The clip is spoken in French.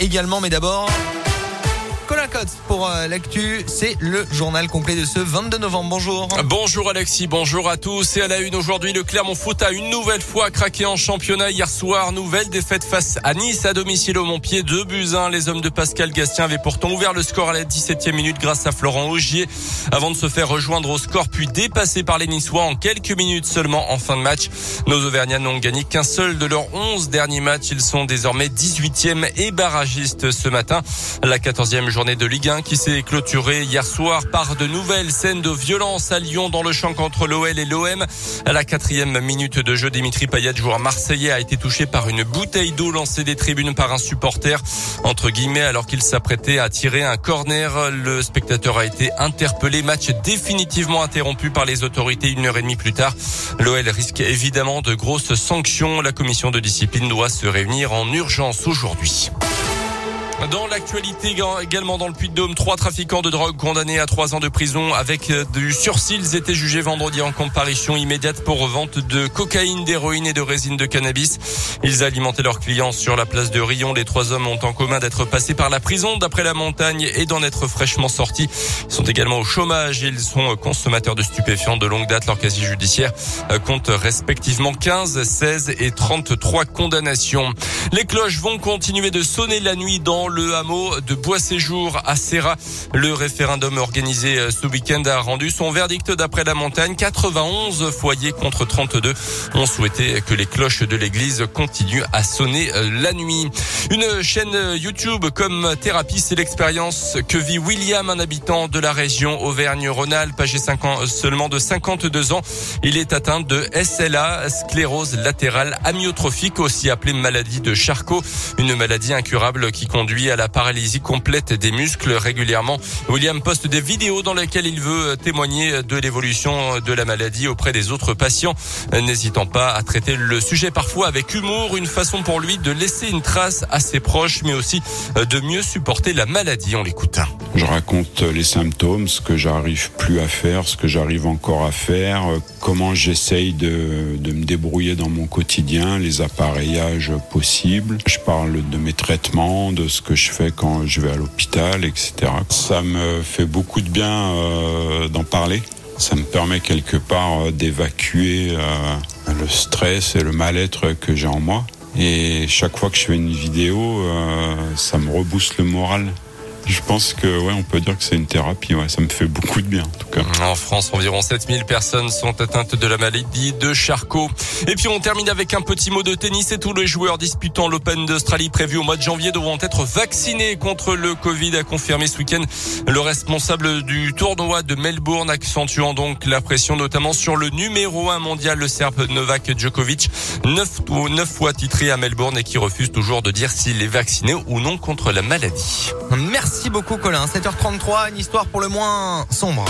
Également, mais d'abord... Colin Cotte pour euh, l'actu, c'est le journal complet de ce 22 novembre. Bonjour. Bonjour Alexis, bonjour à tous. Et à la une aujourd'hui, le Clermont Foot a une nouvelle fois craqué en championnat hier soir. Nouvelle défaite face à Nice à domicile au Montpied. Deux buts 1. Les hommes de Pascal Gastien avaient pourtant ouvert le score à la 17e minute grâce à Florent Augier avant de se faire rejoindre au score puis dépassé par les Niçois en quelques minutes seulement en fin de match. Nos Auvergnats n'ont gagné qu'un seul de leurs 11 derniers matchs. Ils sont désormais 18e et barragistes ce matin. La 14e journée de Ligue 1 qui s'est clôturée hier soir par de nouvelles scènes de violence à Lyon dans le champ contre l'OL et l'OM. À la quatrième minute de jeu, Dimitri Payet, joueur marseillais, a été touché par une bouteille d'eau lancée des tribunes par un supporter, entre guillemets, alors qu'il s'apprêtait à tirer un corner. Le spectateur a été interpellé. Match définitivement interrompu par les autorités une heure et demie plus tard. L'OL risque évidemment de grosses sanctions. La commission de discipline doit se réunir en urgence aujourd'hui. Dans l'actualité également dans le Puy-de-Dôme, trois trafiquants de drogue condamnés à trois ans de prison avec euh, du sursis. Ils étaient jugés vendredi en comparution immédiate pour vente de cocaïne, d'héroïne et de résine de cannabis. Ils alimentaient leurs clients sur la place de Rion. Les trois hommes ont en commun d'être passés par la prison d'après la montagne et d'en être fraîchement sortis. Ils sont également au chômage et ils sont consommateurs de stupéfiants de longue date. Leur casier judiciaire euh, compte respectivement 15, 16 et 33 condamnations. Les cloches vont continuer de sonner la nuit dans le hameau de Bois-Séjour à Serra. Le référendum organisé euh, ce week-end a rendu son verdict d'après la montagne. 91 foyers contre 32 ont souhaité que les cloches de l'église continuent à sonner euh, la nuit. Une chaîne YouTube comme thérapie, c'est l'expérience que vit William, un habitant de la région Auvergne-Rhône-Alpes, âgé seulement de 52 ans. Il est atteint de SLA, sclérose latérale amyotrophique, aussi appelée maladie de Charcot, une maladie incurable qui conduit à la paralysie complète des muscles régulièrement. William poste des vidéos dans lesquelles il veut témoigner de l'évolution de la maladie auprès des autres patients, n'hésitant pas à traiter le sujet parfois avec humour, une façon pour lui de laisser une trace à ses proches, mais aussi de mieux supporter la maladie. On l'écoute. Je raconte les symptômes, ce que j'arrive plus à faire, ce que j'arrive encore à faire, comment j'essaye de, me débrouiller dans mon quotidien, les appareillages possibles. Je parle de mes traitements, de ce que je fais quand je vais à l'hôpital, etc. Ça me fait beaucoup de bien euh, d'en parler. Ça me permet quelque part euh, d'évacuer euh, le stress et le mal-être que j'ai en moi. Et chaque fois que je fais une vidéo, euh, ça me rebooste le moral. Je pense que ouais, on peut dire que c'est une thérapie. Ouais, ça me fait beaucoup de bien en tout cas. En France, environ 7000 personnes sont atteintes de la maladie de Charcot. Et puis on termine avec un petit mot de tennis et tous les joueurs disputant l'Open d'Australie prévu au mois de janvier devront être vaccinés contre le Covid, a confirmé ce week-end le responsable du tournoi de Melbourne, accentuant donc la pression notamment sur le numéro 1 mondial, le Serbe Novak Djokovic, neuf, neuf fois titré à Melbourne et qui refuse toujours de dire s'il est vacciné ou non contre la maladie. Merci beaucoup Colin. 7h33, une histoire pour le moins sombre.